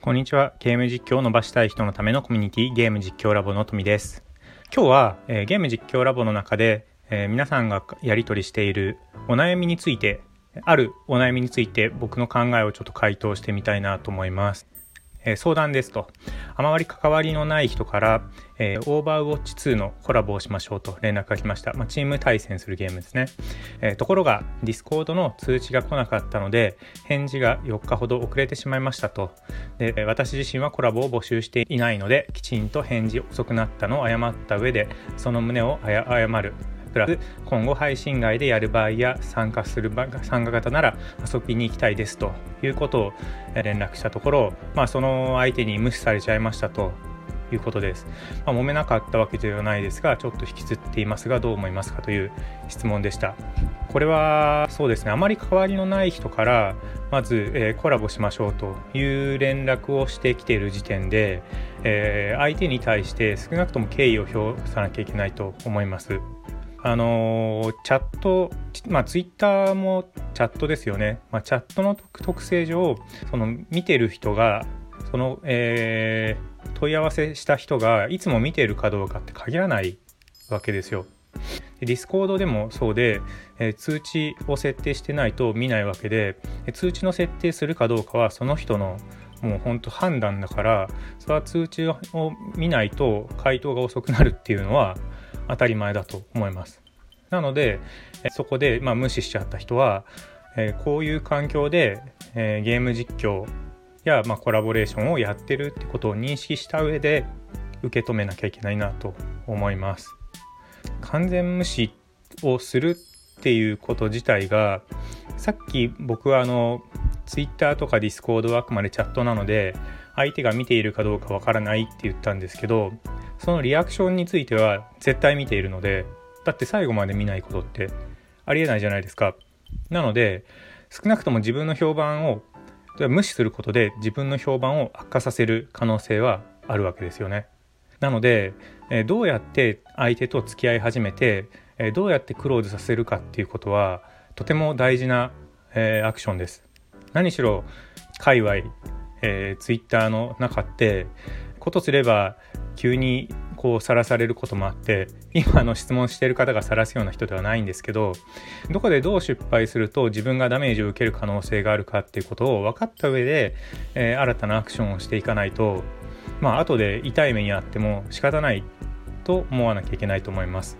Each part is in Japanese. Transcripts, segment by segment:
こんにちは。ゲーム実況を伸ばしたい人のためのコミュニティゲーム実況ラボの富です。今日は、えー、ゲーム実況ラボの中で、えー、皆さんがやり取りしているお悩みについて、あるお悩みについて僕の考えをちょっと回答してみたいなと思います。え、相談ですと、あまり関わりのない人から、えー、オーバーウォッチ2のコラボをしましょうと連絡が来ました。まあ、チーム対戦するゲームですね。えー、ところが、 Discord の通知が来なかったので、返事が4日ほど遅れてしまいましたと。で、私自身はコラボを募集していないので、きちんと返事遅くなったのを謝った上で、その旨を謝る。プラス今後配信外でやる場合や参加する参加型なら遊びに行きたいですということを連絡したところ、まあ、その相手に無視されちゃいましたということです。まあ、揉めなかったわけではないですが、ちょっと引きずっていますが、どう思いますかという質問でした。これはそうですね、あまり関わりのない人から、まず、えー、コラボしましょうという連絡をしてきている時点で、えー、相手に対して少なくとも敬意を表さなきゃいけないと思います。あのチャット、まあ、ツイッターもチャットですよね、まあ、チャットの特性上その見てる人がその、えー、問い合わせした人がいつも見てるかどうかって限らないわけですよ。 Discord でもそうで、えー、通知を設定してないと見ないわけで、通知の設定するかどうかはその人のもう本当判断だからそれは通知を見ないと回答が遅くなるっていうのは当たり前だと思います。なので、そこで、まあ、無視しちゃった人は、えー、こういう環境で、えー、ゲーム実況や、まあ、コラボレーションをやってるってことを認識した上で受け止めなきゃいけないなと思います。完全無視をするっていうこと自体がさっき僕はあの Twitter とか Discord はあくまでチャットなので相手が見ているかどうかわからないって言ったんですけどそのリアクションについては絶対見ているのでだって最後まで見ないことってありえないじゃないですか。なので少なくとも自分の評判を無視することで自分の評判を悪化させる可能性はあるわけですよね。なのでどうやって相手と付き合い始めてどうやってクローズさせるかっていうことはとても大事なアクションです。何しろ界隈、えー、ツイッターの中ってことすれば急にこうさらされることもあって今の質問してる方が晒すような人ではないんですけどどこでどう失敗すると自分がダメージを受ける可能性があるかっていうことを分かった上で、えー、新たなアクションをしていかないとまあ後で痛い目にあっても仕方ないと思わなきゃいけないと思います。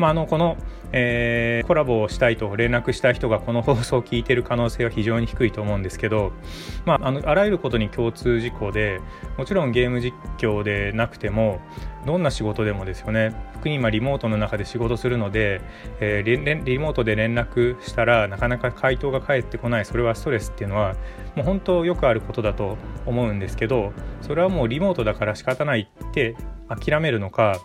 まあ、あのこの、えー、コラボをしたいと連絡した人がこの放送を聞いてる可能性は非常に低いと思うんですけど、まあ、あのあらゆることに共通事項でもちろんゲーム実況でなくてもどんな仕事でもですよね。特に今リモートの中で仕事するので、えー、リモートで連絡したらなかなか回答が返ってこない。それはストレスっていうのはもう本当よくあることだと思うんですけどそれはもうリモートだから仕方ないって諦めるのか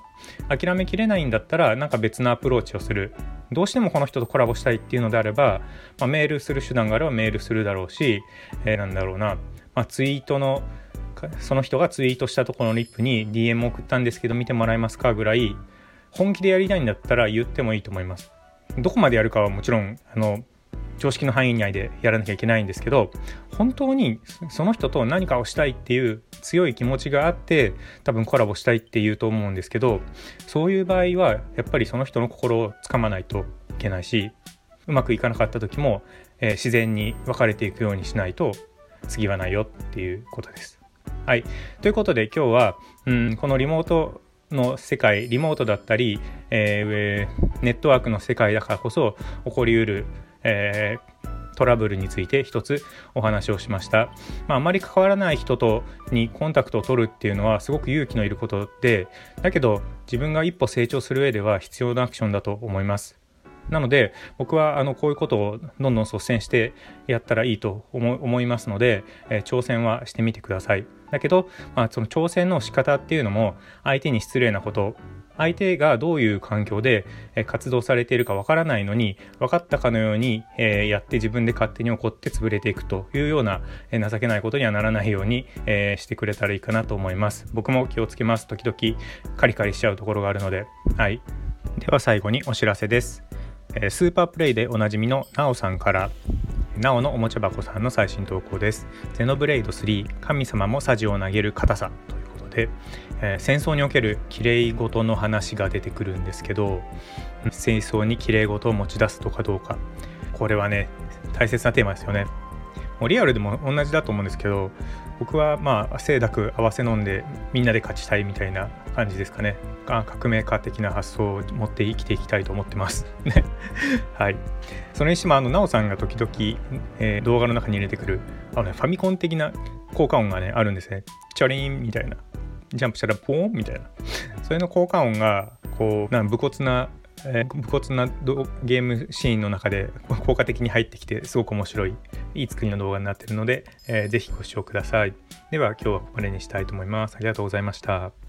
諦めきれないんだったらなんか別のアプローチをする。どうしてもこの人とコラボしたいっていうのであれば、まあ、メールする手段があればメールするだろうし、えー、なんだろうな、まあ、ツイートのその人がツイートしたところのリップに DM 送ったんですけど見てもらえますかぐらい本気でやりたいんだったら言ってもいいと思いますどこまでやるかはもちろんあの常識の範囲内でやらなきゃいけないんですけど本当にその人と何かをしたいっていう強い気持ちがあって多分コラボしたいって言うと思うんですけどそういう場合はやっぱりその人の心をつかまないといけないしうまくいかなかった時も、えー、自然に別れていくようにしないと次はないよっていうことです。はい。ということで今日は、うん、このリモートの世界、リモートだったり、えー、ネットワークの世界だからこそ起こりうるえー、トラブルについて一つお話をしました。まあ、あまり関わらない人とにコンタクトを取るっていうのはすごく勇気のいることで、だけど自分が一歩成長する上では必要なアクションだと思います。なので僕はあのこういうことをどんどん率先してやったらいいと思いますので、えー、挑戦はしてみてください。だけど、まあ、その挑戦の仕方っていうのも相手に失礼なこと相手がどういう環境で活動されているかわからないのに分かったかのようにやって自分で勝手に怒って潰れていくというような情けないことにはならないようにしてくれたらいいかなと思います。僕も気をつけます。時々カリカリしちゃうところがあるので。はい。では最後にお知らせです。スーパープレイでおなじみのなおさんからなおのおもちゃ箱さんの最新投稿です。ゼノブレイド3神様もサジを投げる硬さ。ということで、えー、戦争におけるきれいごとの話が出てくるんですけど戦争にきれいごとを持ち出すとかどうか。これはね大切なテーマですよね。もうリアルでも同じだと思うんですけど僕はまあ清濁合わせ飲んでみんなで勝ちたいみたいな感じですかね。革命家的な発想を持って生きていきたいと思ってます。ね。はい。それにしてもあのなおさんが時々、えー、動画の中に入れてくるあの、ね、ファミコン的な効果音がねあるんですね。チャリンみたいな。ジャンプしたらポーンみたいな。それの効果音がこうなん武骨なえー、武骨なゲームシーンの中で効果的に入ってきてすごく面白い。いい作りの動画になっているので、えー、ぜひご視聴ください。では今日はこれにしたいと思います。ありがとうございました。